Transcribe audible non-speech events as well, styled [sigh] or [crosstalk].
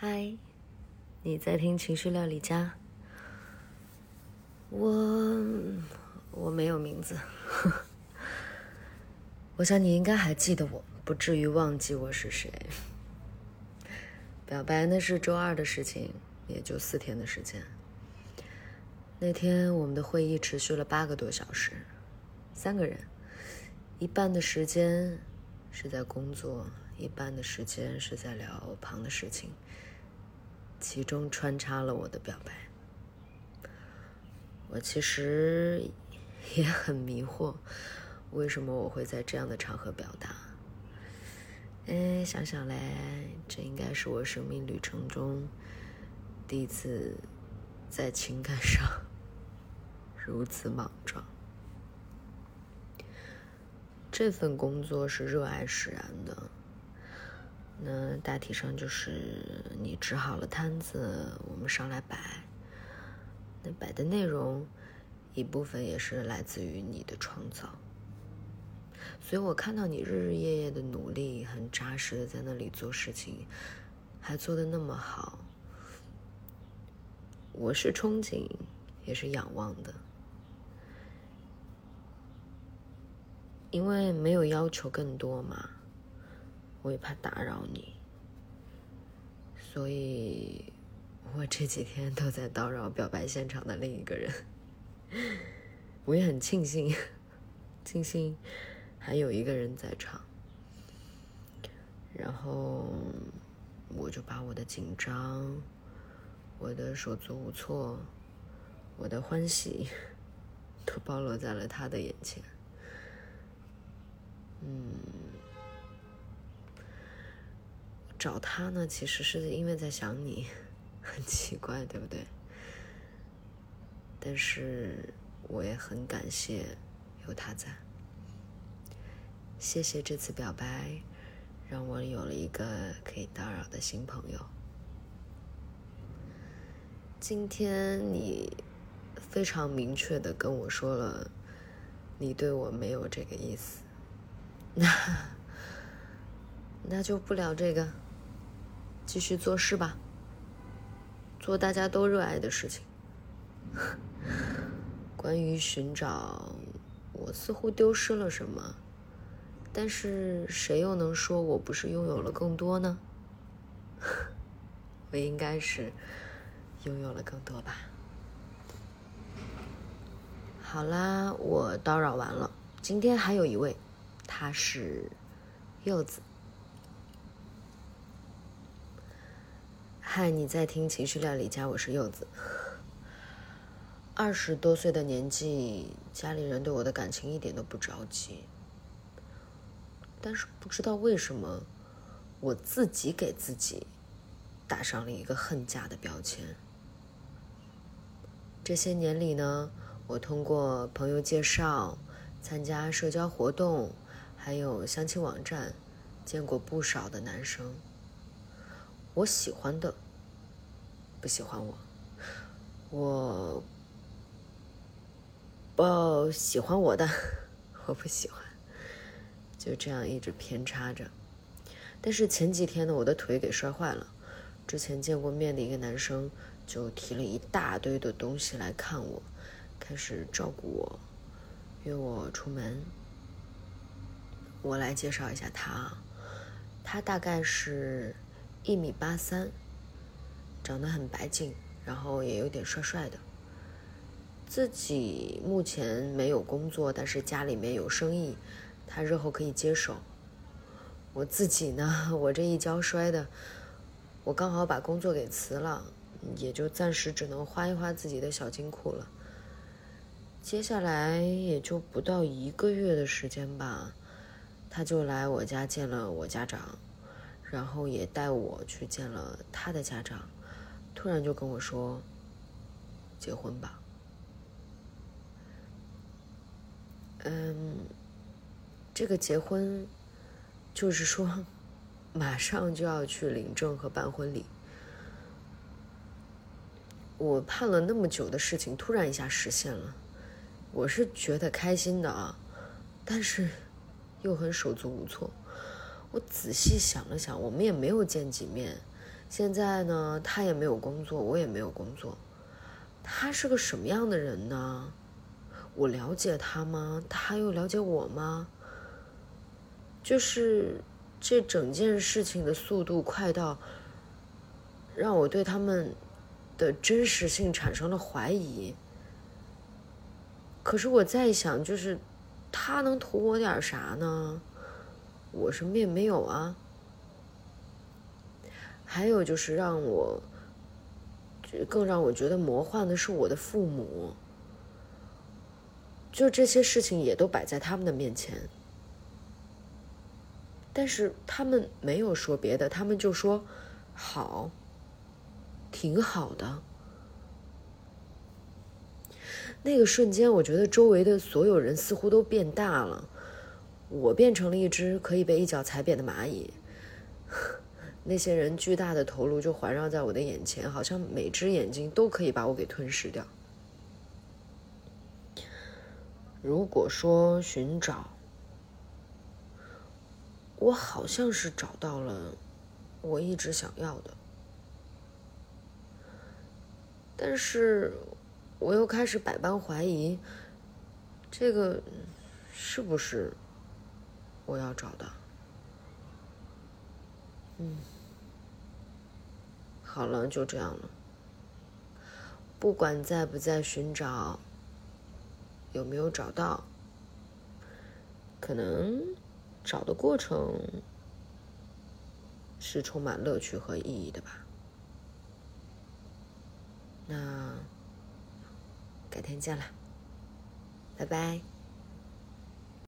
嗨，你在听情绪料理家？我我没有名字，[laughs] 我想你应该还记得我，不至于忘记我是谁。表白那是周二的事情，也就四天的时间。那天我们的会议持续了八个多小时，三个人，一半的时间是在工作，一半的时间是在聊旁的事情。其中穿插了我的表白，我其实也很迷惑，为什么我会在这样的场合表达？哎，想想来，这应该是我生命旅程中第一次在情感上 [laughs] 如此莽撞。这份工作是热爱使然的。那大体上就是你支好了摊子，我们上来摆。那摆的内容，一部分也是来自于你的创造。所以我看到你日日夜夜的努力，很扎实的在那里做事情，还做的那么好。我是憧憬，也是仰望的，因为没有要求更多嘛。我也怕打扰你，所以我这几天都在叨扰表白现场的另一个人。我也很庆幸，庆幸还有一个人在场。然后我就把我的紧张、我的手足无措、我的欢喜，[laughs] 都暴露在了他的眼前。嗯。找他呢，其实是因为在想你，[laughs] 很奇怪，对不对？但是我也很感谢有他在，谢谢这次表白，让我有了一个可以打扰的新朋友。今天你非常明确的跟我说了，你对我没有这个意思，那 [laughs] 那就不聊这个。继续做事吧，做大家都热爱的事情。[laughs] 关于寻找，我似乎丢失了什么，但是谁又能说我不是拥有了更多呢？[laughs] 我应该是拥有了更多吧。好啦，我叨扰完了。今天还有一位，他是柚子。嗨，你在听情绪料理家，我是柚子。二十多岁的年纪，家里人对我的感情一点都不着急，但是不知道为什么，我自己给自己打上了一个恨嫁的标签。这些年里呢，我通过朋友介绍、参加社交活动，还有相亲网站，见过不少的男生。我喜欢的不喜欢我，我不喜欢我的我不喜欢，就这样一直偏差着。但是前几天呢，我的腿给摔坏了。之前见过面的一个男生就提了一大堆的东西来看我，开始照顾我，约我出门。我来介绍一下他啊，他大概是。一米八三，长得很白净，然后也有点帅帅的。自己目前没有工作，但是家里面有生意，他日后可以接手。我自己呢，我这一跤摔的，我刚好把工作给辞了，也就暂时只能花一花自己的小金库了。接下来也就不到一个月的时间吧，他就来我家见了我家长。然后也带我去见了他的家长，突然就跟我说：“结婚吧。”嗯，这个结婚，就是说，马上就要去领证和办婚礼。我盼了那么久的事情，突然一下实现了，我是觉得开心的啊，但是又很手足无措。我仔细想了想，我们也没有见几面，现在呢，他也没有工作，我也没有工作。他是个什么样的人呢？我了解他吗？他又了解我吗？就是这整件事情的速度快到，让我对他们的真实性产生了怀疑。可是我在想，就是他能图我点啥呢？我什么也没有啊。还有就是让我，更让我觉得魔幻的是我的父母，就这些事情也都摆在他们的面前，但是他们没有说别的，他们就说好，挺好的。那个瞬间，我觉得周围的所有人似乎都变大了，我变成了一只可以被一脚踩扁的蚂蚁。那些人巨大的头颅就环绕在我的眼前，好像每只眼睛都可以把我给吞噬掉。如果说寻找，我好像是找到了我一直想要的，但是我又开始百般怀疑，这个是不是我要找的？嗯。好了，就这样了。不管在不在寻找，有没有找到，可能找的过程是充满乐趣和意义的吧。那改天见了，拜拜。